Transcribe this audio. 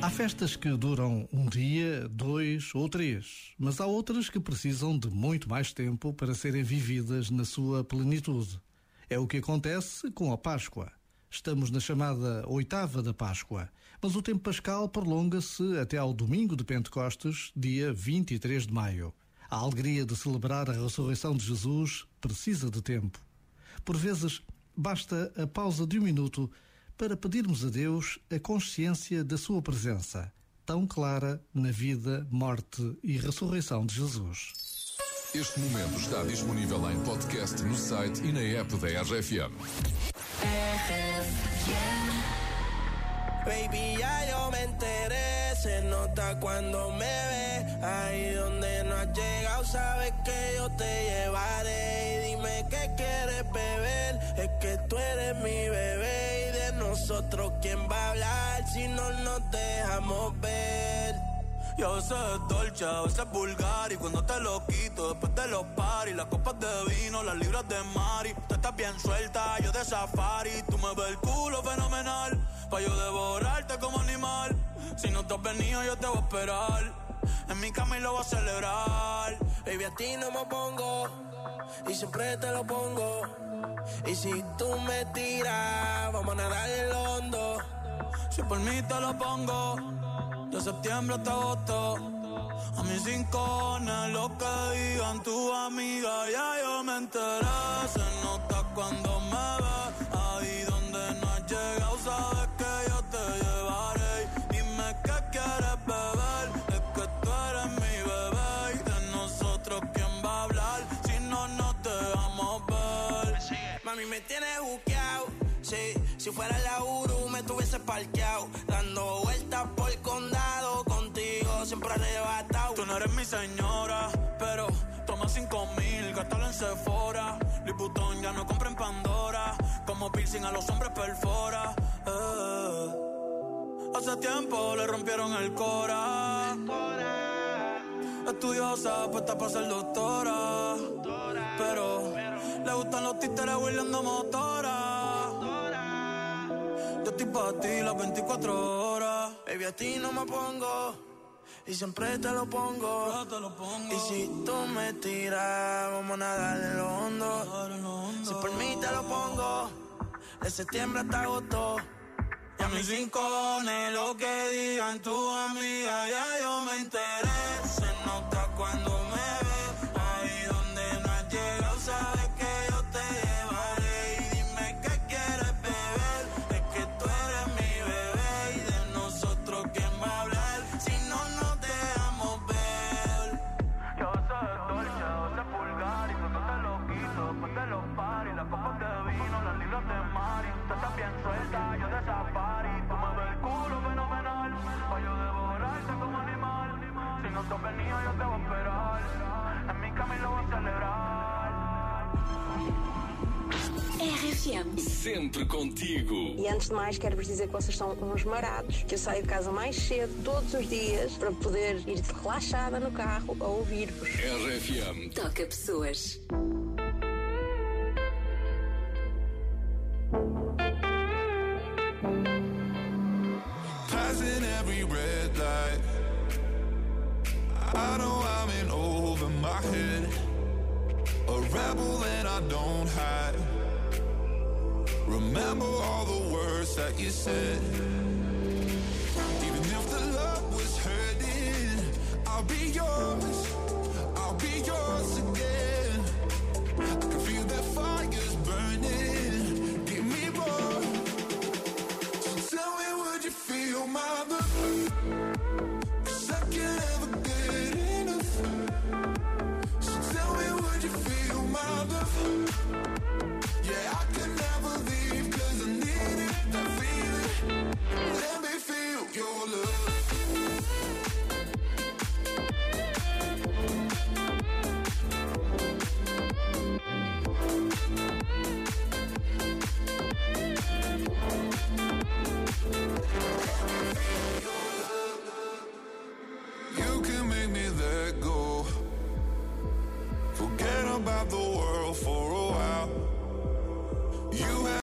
Há festas que duram um dia, dois ou três, mas há outras que precisam de muito mais tempo para serem vividas na sua plenitude. É o que acontece com a Páscoa. Estamos na chamada oitava da Páscoa, mas o tempo pascal prolonga-se até ao domingo de Pentecostes, dia 23 de maio. A alegria de celebrar a ressurreição de Jesus precisa de tempo. Por vezes, basta a pausa de um minuto para pedirmos a Deus a consciência da Sua presença, tão clara na vida, morte e ressurreição de Jesus. Este momento está disponível em podcast no site e na app da RFM. Baby, ya yo me enteré, se nota cuando me ve. Ahí donde no has llegado, sabes que yo te llevaré. Y dime qué quieres beber, es que tú eres mi bebé. Nosotros, ¿quién va a hablar si no nos dejamos ver? Y a veces es dolce, a veces es vulgar. Y cuando te lo quito, después de los paris, las copas de vino, las libras de Mari. Tú estás bien suelta, yo de safari. Tú me ves el culo fenomenal, pa' yo devorarte como animal. Si no te has venido, yo te voy a esperar. En mi cama lo voy a celebrar. Baby, a ti no me pongo, y siempre te lo pongo. Y si tú me tiras, vamos a nadar en lo hondo. Si por mí te lo pongo, de septiembre hasta agosto. A mis rincones, lo que digan tu amiga, ya yo me enteré. Si fuera la Uru me tuviese parqueado. Dando vueltas por el condado. Contigo siempre arrebatado. Tú no eres mi señora, pero toma cinco mil, gástalo en Sephora. Vuitton ya no compra en Pandora. Como piercing a los hombres perfora. eh. Hace tiempo le rompieron el cora. Estudiosa, puesta para ser doctora. Pero le gustan los títeres huirleando motora. Estoy para ti las 24 horas. Baby, a ti no me pongo. Y siempre te lo pongo. Te lo pongo. Y si tú me tiras, vamos a nadar en lo hondo. Si por mí te lo pongo. De septiembre hasta agosto. Y a mis rincones, lo que digan tu Has venido, yo te voy a esperar. En mi cama y lo voy a celebrar. RFM. Sempre contigo. E antes de mais, quero vos dizer que vocês são uns marados, que eu saio de casa mais cedo todos os dias para poder ir relaxada no carro a ouvir-vos. RFM. Toca pessoas. Passing I know I'm in over my head. A rebel and I don't hide. Remember all the words that you said. the world for